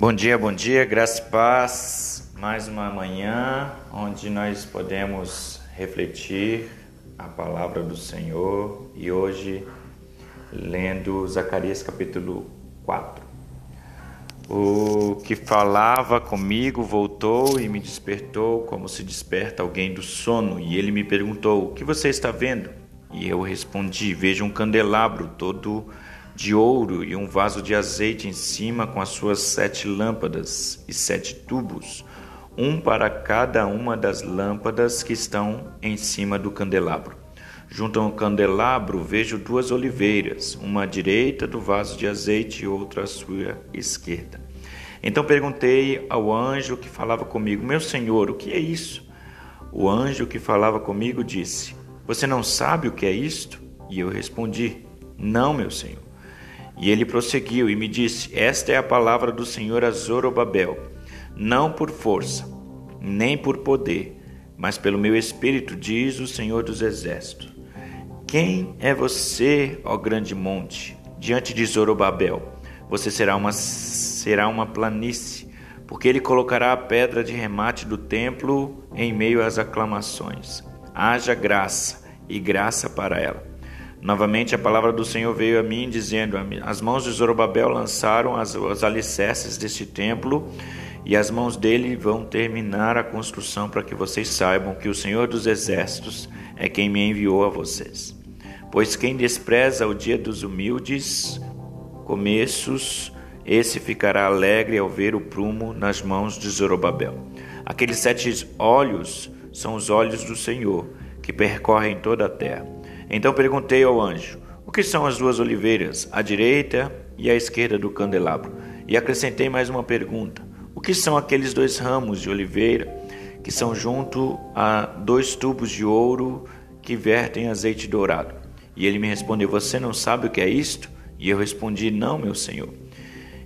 Bom dia, bom dia, graça e paz. Mais uma manhã onde nós podemos refletir a palavra do Senhor e hoje lendo Zacarias capítulo 4. O que falava comigo voltou e me despertou como se desperta alguém do sono, e ele me perguntou: O que você está vendo? E eu respondi: Vejo um candelabro todo de ouro e um vaso de azeite em cima com as suas sete lâmpadas e sete tubos, um para cada uma das lâmpadas que estão em cima do candelabro. Junto ao candelabro vejo duas oliveiras, uma à direita do vaso de azeite e outra à sua esquerda. Então perguntei ao anjo que falava comigo: Meu senhor, o que é isso? O anjo que falava comigo disse: Você não sabe o que é isto? E eu respondi: Não, meu senhor. E ele prosseguiu e me disse: Esta é a palavra do Senhor a Zorobabel, não por força, nem por poder, mas pelo meu espírito, diz o Senhor dos Exércitos. Quem é você, ó grande monte, diante de Zorobabel? Você será uma, será uma planície, porque ele colocará a pedra de remate do templo em meio às aclamações. Haja graça e graça para ela. Novamente a palavra do Senhor veio a mim, dizendo: As mãos de Zorobabel lançaram as, os alicerces deste templo, e as mãos dele vão terminar a construção, para que vocês saibam que o Senhor dos Exércitos é quem me enviou a vocês. Pois quem despreza o dia dos humildes começos, esse ficará alegre ao ver o prumo nas mãos de Zorobabel. Aqueles sete olhos são os olhos do Senhor, que percorrem toda a terra. Então perguntei ao anjo: O que são as duas oliveiras, à direita e à esquerda do candelabro? E acrescentei mais uma pergunta: O que são aqueles dois ramos de oliveira que são junto a dois tubos de ouro que vertem azeite dourado? E ele me respondeu: Você não sabe o que é isto? E eu respondi: Não, meu senhor.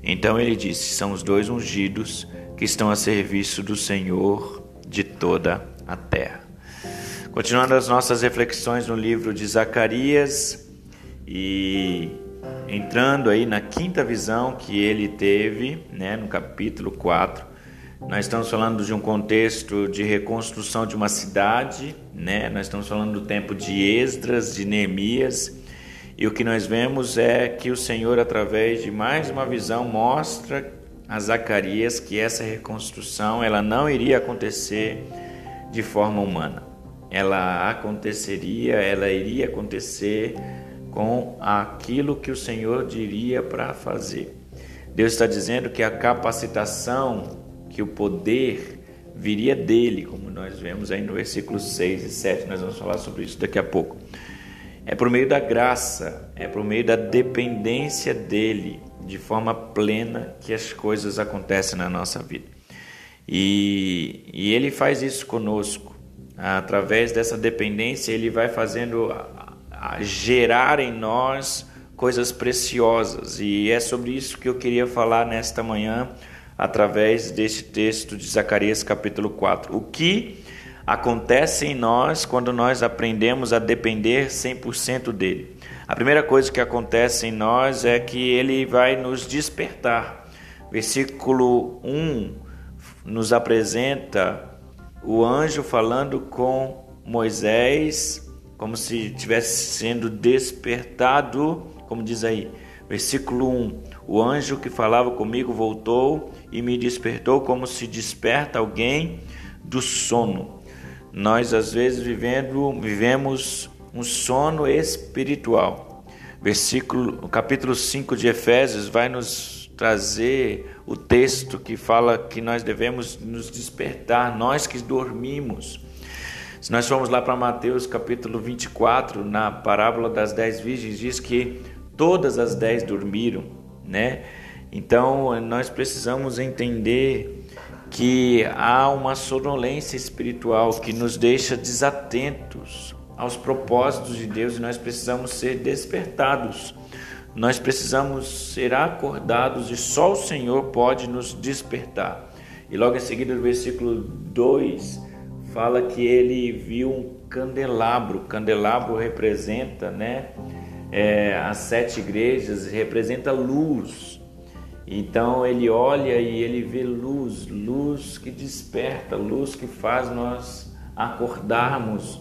Então ele disse: São os dois ungidos que estão a serviço do Senhor de toda a terra. Continuando as nossas reflexões no livro de Zacarias e entrando aí na quinta visão que ele teve, né, no capítulo 4, nós estamos falando de um contexto de reconstrução de uma cidade, né? Nós estamos falando do tempo de Esdras, de Neemias, e o que nós vemos é que o Senhor, através de mais uma visão, mostra a Zacarias que essa reconstrução ela não iria acontecer de forma humana ela aconteceria, ela iria acontecer com aquilo que o Senhor diria para fazer. Deus está dizendo que a capacitação, que o poder viria dele, como nós vemos aí no versículo 6 e 7, nós vamos falar sobre isso daqui a pouco. É por meio da graça, é por meio da dependência dele, de forma plena, que as coisas acontecem na nossa vida. E, e ele faz isso conosco através dessa dependência, ele vai fazendo gerar em nós coisas preciosas. E é sobre isso que eu queria falar nesta manhã, através deste texto de Zacarias, capítulo 4. O que acontece em nós quando nós aprendemos a depender 100% dele? A primeira coisa que acontece em nós é que ele vai nos despertar. Versículo 1 nos apresenta o anjo falando com Moisés, como se estivesse sendo despertado, como diz aí, versículo 1: O anjo que falava comigo voltou e me despertou, como se desperta alguém do sono. Nós, às vezes, vivendo, vivemos um sono espiritual. Versículo, capítulo 5 de Efésios vai nos trazer o texto que fala que nós devemos nos despertar, nós que dormimos. Se nós formos lá para Mateus capítulo 24, na parábola das dez virgens, diz que todas as dez dormiram, né? Então nós precisamos entender que há uma sonolência espiritual que nos deixa desatentos aos propósitos de Deus e nós precisamos ser despertados. Nós precisamos ser acordados e só o Senhor pode nos despertar. E logo em seguida, no versículo 2, fala que ele viu um candelabro. O candelabro representa né, é, as sete igrejas, representa luz. Então ele olha e ele vê luz, luz que desperta, luz que faz nós acordarmos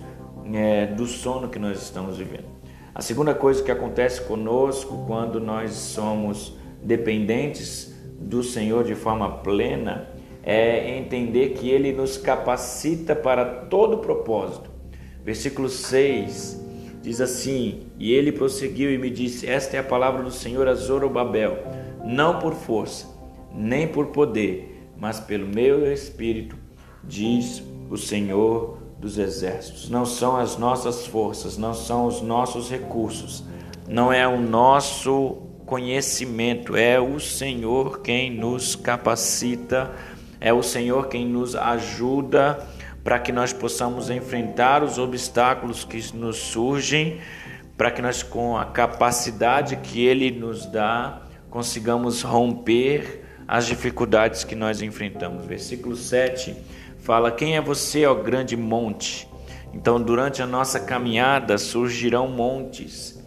é, do sono que nós estamos vivendo. A segunda coisa que acontece conosco quando nós somos dependentes do Senhor de forma plena é entender que Ele nos capacita para todo propósito. Versículo 6 diz assim: E ele prosseguiu e me disse: Esta é a palavra do Senhor a Zorobabel, não por força, nem por poder, mas pelo meu espírito, diz o Senhor dos exércitos. Não são as nossas forças, não são os nossos recursos, não é o nosso conhecimento, é o Senhor quem nos capacita, é o Senhor quem nos ajuda para que nós possamos enfrentar os obstáculos que nos surgem, para que nós, com a capacidade que Ele nos dá, consigamos romper as dificuldades que nós enfrentamos. Versículo 7 fala: Quem é você, ó grande monte? Então, durante a nossa caminhada surgirão montes,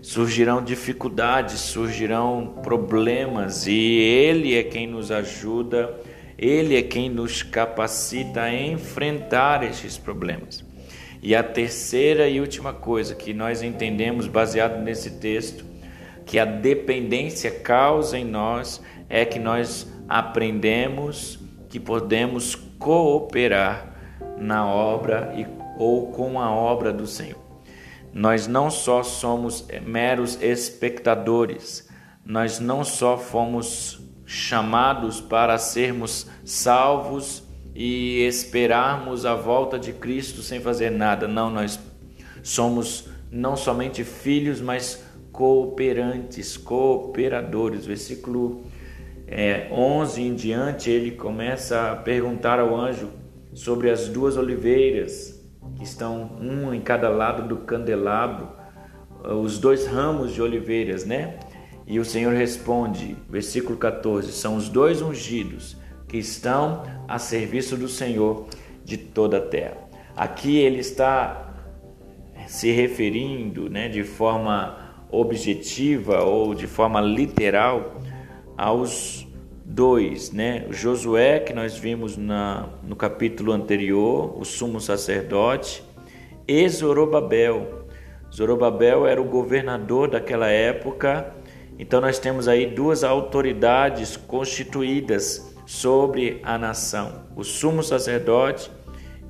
surgirão dificuldades, surgirão problemas, e Ele é quem nos ajuda, Ele é quem nos capacita a enfrentar estes problemas. E a terceira e última coisa que nós entendemos baseado nesse texto, que a dependência causa em nós, é que nós aprendemos que podemos cooperar na obra e, ou com a obra do Senhor. Nós não só somos meros espectadores, nós não só fomos chamados para sermos salvos e esperarmos a volta de Cristo sem fazer nada. Não, nós somos não somente filhos, mas cooperantes, cooperadores. Versículo é, 11 em diante, ele começa a perguntar ao anjo sobre as duas oliveiras que estão um em cada lado do candelabro, os dois ramos de oliveiras, né? E o Senhor responde, versículo 14: são os dois ungidos que estão a serviço do Senhor de toda a terra. Aqui ele está se referindo, né, de forma objetiva ou de forma literal aos dois, né? Josué, que nós vimos na, no capítulo anterior, o sumo sacerdote, e Zorobabel. Zorobabel era o governador daquela época, então nós temos aí duas autoridades constituídas sobre a nação: o sumo sacerdote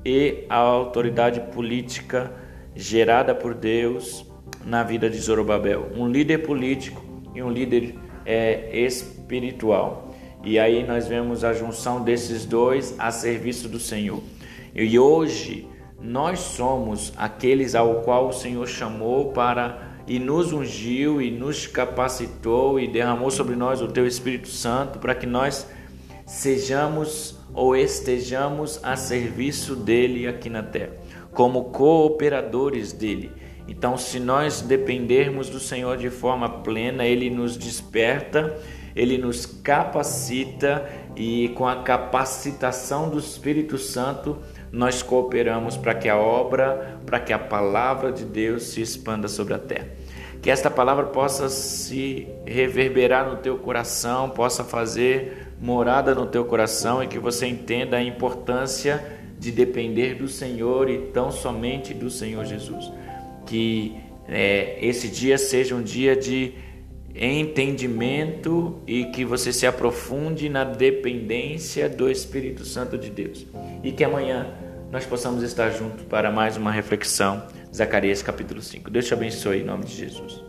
e a autoridade política gerada por Deus na vida de Zorobabel. Um líder político e um líder é, espiritual. E aí nós vemos a junção desses dois a serviço do Senhor. E hoje nós somos aqueles ao qual o Senhor chamou para e nos ungiu e nos capacitou e derramou sobre nós o teu Espírito Santo para que nós sejamos ou estejamos a serviço dele aqui na terra, como cooperadores dele então, se nós dependermos do Senhor de forma plena, Ele nos desperta, Ele nos capacita e com a capacitação do Espírito Santo, nós cooperamos para que a obra, para que a palavra de Deus se expanda sobre a terra. Que esta palavra possa se reverberar no teu coração, possa fazer morada no teu coração e que você entenda a importância de depender do Senhor e tão somente do Senhor Jesus que é, esse dia seja um dia de entendimento e que você se aprofunde na dependência do Espírito Santo de Deus. E que amanhã nós possamos estar juntos para mais uma reflexão. Zacarias capítulo 5. Deus te abençoe em nome de Jesus.